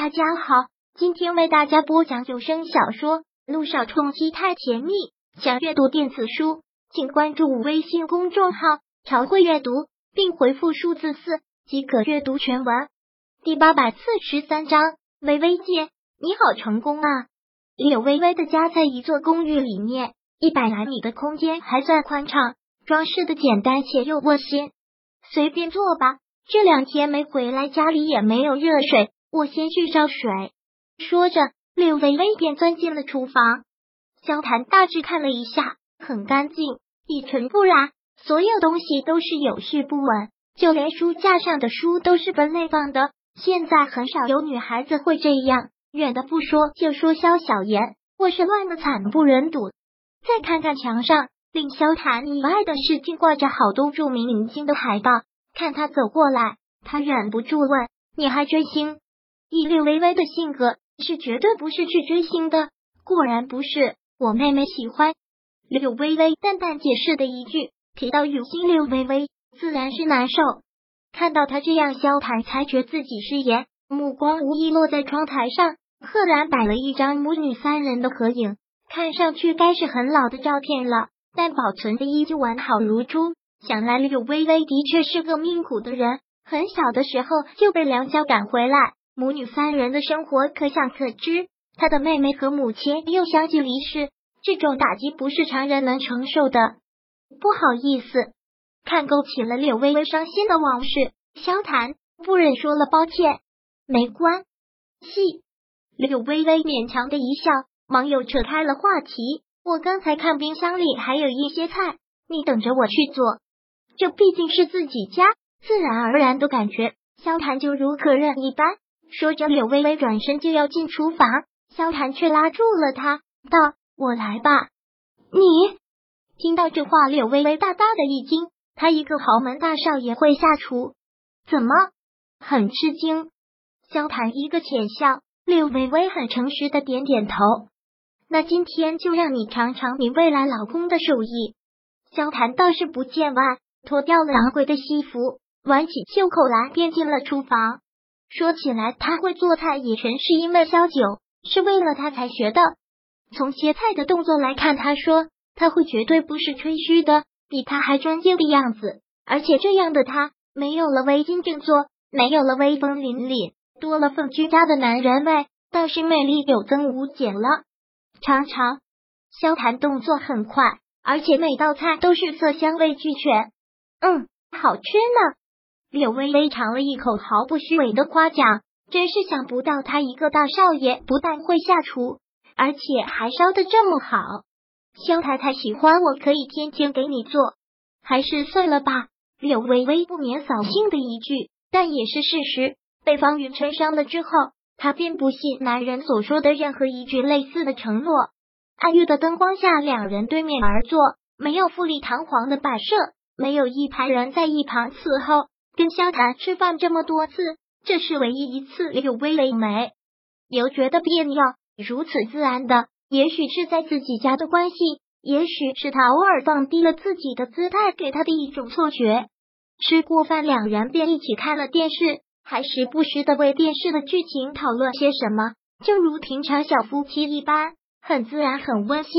大家好，今天为大家播讲有声小说《路上冲击太甜蜜》。想阅读电子书，请关注微信公众号“朝会阅读”，并回复数字四即可阅读全文。第八百四十三章，微微姐，你好成功啊！柳微微的家在一座公寓里面，一百来米的空间还算宽敞，装饰的简单且又窝心。随便坐吧，这两天没回来，家里也没有热水。我先去烧水。说着，柳微微便钻进了厨房。萧谈大致看了一下，很干净，一尘不染，所有东西都是有序不紊，就连书架上的书都是分类放的。现在很少有女孩子会这样，远的不说，就说萧小言，卧室乱的惨不忍睹。再看看墙上，令萧谈意外的是，竟挂着好多著名明星的海报。看他走过来，他忍不住问：“你还追星？”以柳微微的性格，是绝对不是去追星的。果然不是，我妹妹喜欢柳微微，淡淡解释的一句，提到有心柳微微，自然是难受。看到他这样，萧谈才觉自己失言，目光无意落在窗台上，赫然摆了一张母女三人的合影，看上去该是很老的照片了，但保存的依旧完好如初。想来柳微微的确是个命苦的人，很小的时候就被梁家赶回来。母女三人的生活可想可知，他的妹妹和母亲又相继离世，这种打击不是常人能承受的。不好意思，看勾起了柳微微伤心的往事，萧谈不忍说了抱歉，没关系。柳微微勉强的一笑，忙又扯开了话题。我刚才看冰箱里还有一些菜，你等着我去做。这毕竟是自己家，自然而然的感觉，萧谈就如可人一般。说着，柳微微转身就要进厨房，萧谈却拉住了他，道：“我来吧。”你听到这话，柳微微大大的一惊。他一个豪门大少爷会下厨？怎么？很吃惊。萧谈一个浅笑，柳微微很诚实的点点头。那今天就让你尝尝你未来老公的手艺。萧谈倒是不见外，脱掉了昂贵的西服，挽起袖口来，便进了厨房。说起来，他会做菜也全是因为萧九，是为了他才学的。从切菜的动作来看，他说他会绝对不是吹嘘的，比他还专业的样子。而且这样的他，没有了围巾振作，没有了威风凛凛，多了份居家的男人味，倒是魅力有增无减了。尝尝，萧谈动作很快，而且每道菜都是色香味俱全。嗯，好吃呢。柳微微尝了一口，毫不虚伪的夸奖，真是想不到他一个大少爷不但会下厨，而且还烧的这么好。萧太太喜欢我，可以天天给你做，还是算了吧。柳微微不免扫兴的一句，但也是事实。被方云琛伤了之后，她便不信男人所说的任何一句类似的承诺。暗月的灯光下，两人对面而坐，没有富丽堂皇的摆设，没有一排人在一旁伺候。跟萧谈吃饭这么多次，这是唯一一次柳微微没有觉得别扭，如此自然的，也许是在自己家的关系，也许是他偶尔放低了自己的姿态给他的一种错觉。吃过饭，两人便一起看了电视，还时不时的为电视的剧情讨论些什么，就如平常小夫妻一般，很自然，很温馨。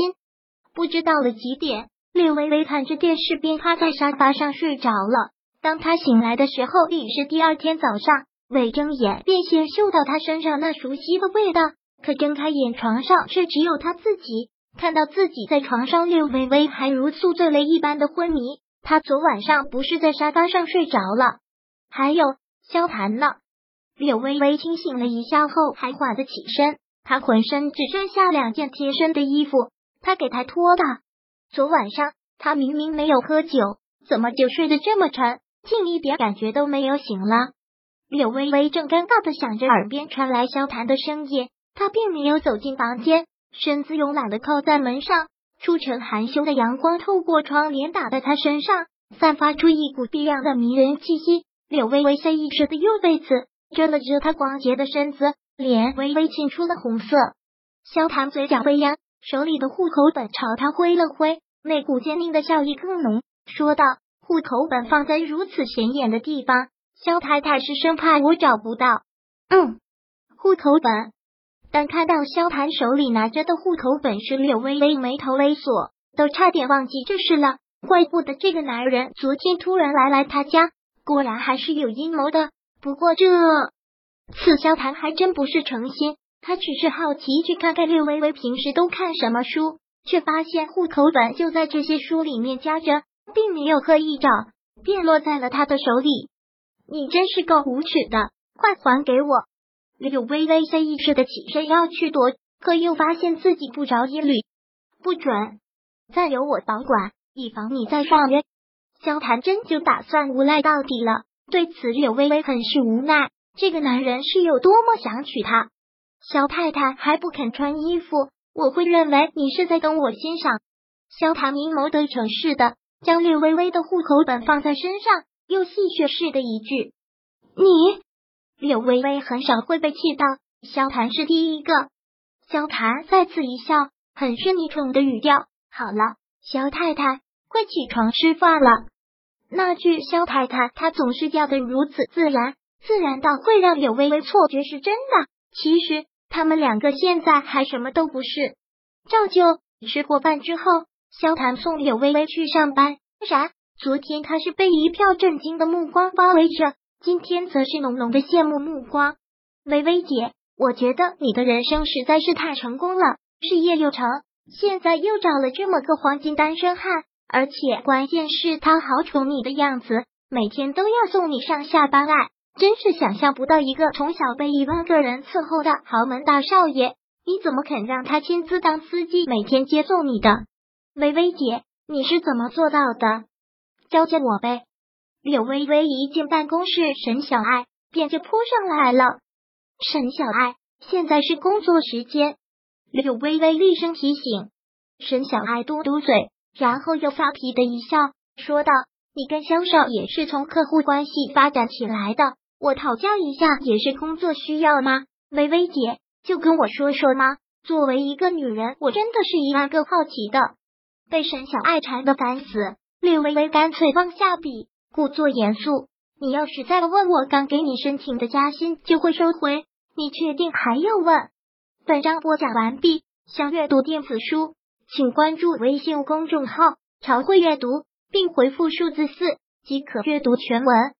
不知到了几点，柳微微看着电视，便趴在沙发上睡着了。当他醒来的时候，已是第二天早上。未睁眼，便先嗅到他身上那熟悉的味道。可睁开眼，床上却只有他自己。看到自己在床上，柳微微还如宿醉了一般的昏迷。他昨晚上不是在沙发上睡着了？还有萧谈呢？柳微微清醒了一下后，还缓得起身。他浑身只剩下两件贴身的衣服，他给他脱的。昨晚上他明明没有喝酒，怎么就睡得这么沉？竟一点感觉都没有醒了，柳微微正尴尬的想着，耳边传来萧谈的声音，她并没有走进房间，身子慵懒的靠在门上，初晨含羞的阳光透过窗帘打在她身上，散发出一股别样的迷人气息。柳微微下意识的用被子遮了遮她光洁的身子，脸微微沁出了红色。萧谈嘴角微扬，手里的户口本朝他挥了挥，那股坚定的笑意更浓，说道。户口本放在如此显眼的地方，肖太太是生怕我找不到。嗯，户口本。但看到萧谭手里拿着的户口本是柳微微，眉头微锁，都差点忘记这事了。怪不得这个男人昨天突然来来他家，果然还是有阴谋的。不过这次萧谭还真不是诚心，他只是好奇去看看柳微微平时都看什么书，却发现户口本就在这些书里面夹着，并没有刻意找，便落在了他的手里。你真是够无耻的，快还给我！柳微微下意识的起身要去夺，可又发现自己不着一缕，不准，暂由我保管，以防你再上约。萧谭真就打算无赖到底了。对此，柳微微很是无奈。这个男人是有多么想娶她？萧太太还不肯穿衣服，我会认为你是在等我欣赏。萧谭阴谋得逞似的，将柳微微的户口本放在身上，又戏谑似的一句：“你。”柳微微很少会被气到，萧谭是第一个。萧谭再次一笑，很是昵宠的语调：“好了，萧太太，快起床吃饭了。”那句“萧太太”，她总是叫的如此自然，自然到会让柳微微错觉是真的。其实他们两个现在还什么都不是。照旧吃过饭之后，萧谭送柳微微去上班。然，昨天他是被一票震惊的目光包围着。今天则是浓浓的羡慕目光。微微姐，我觉得你的人生实在是太成功了，事业有成，现在又找了这么个黄金单身汉，而且关键是他好宠你的样子，每天都要送你上下班，哎，真是想象不到一个从小被一万个人伺候的豪门大少爷，你怎么肯让他亲自当司机，每天接送你的？微微姐，你是怎么做到的？教教我呗。柳微微一进办公室，沈小爱便就扑上来了。沈小爱，现在是工作时间。柳微微厉声提醒。沈小爱嘟嘟嘴，然后又发皮的一笑，说道：“你跟销售也是从客户关系发展起来的，我讨教一下也是工作需要吗？”微微姐，就跟我说说吗？作为一个女人，我真的是一万个好奇的。被沈小爱缠的烦死，略微微干脆放下笔。故作严肃，你要是再问我刚给你申请的加薪，就会收回。你确定还要问？本章播讲完毕。想阅读电子书，请关注微信公众号“朝会阅读”，并回复数字四即可阅读全文。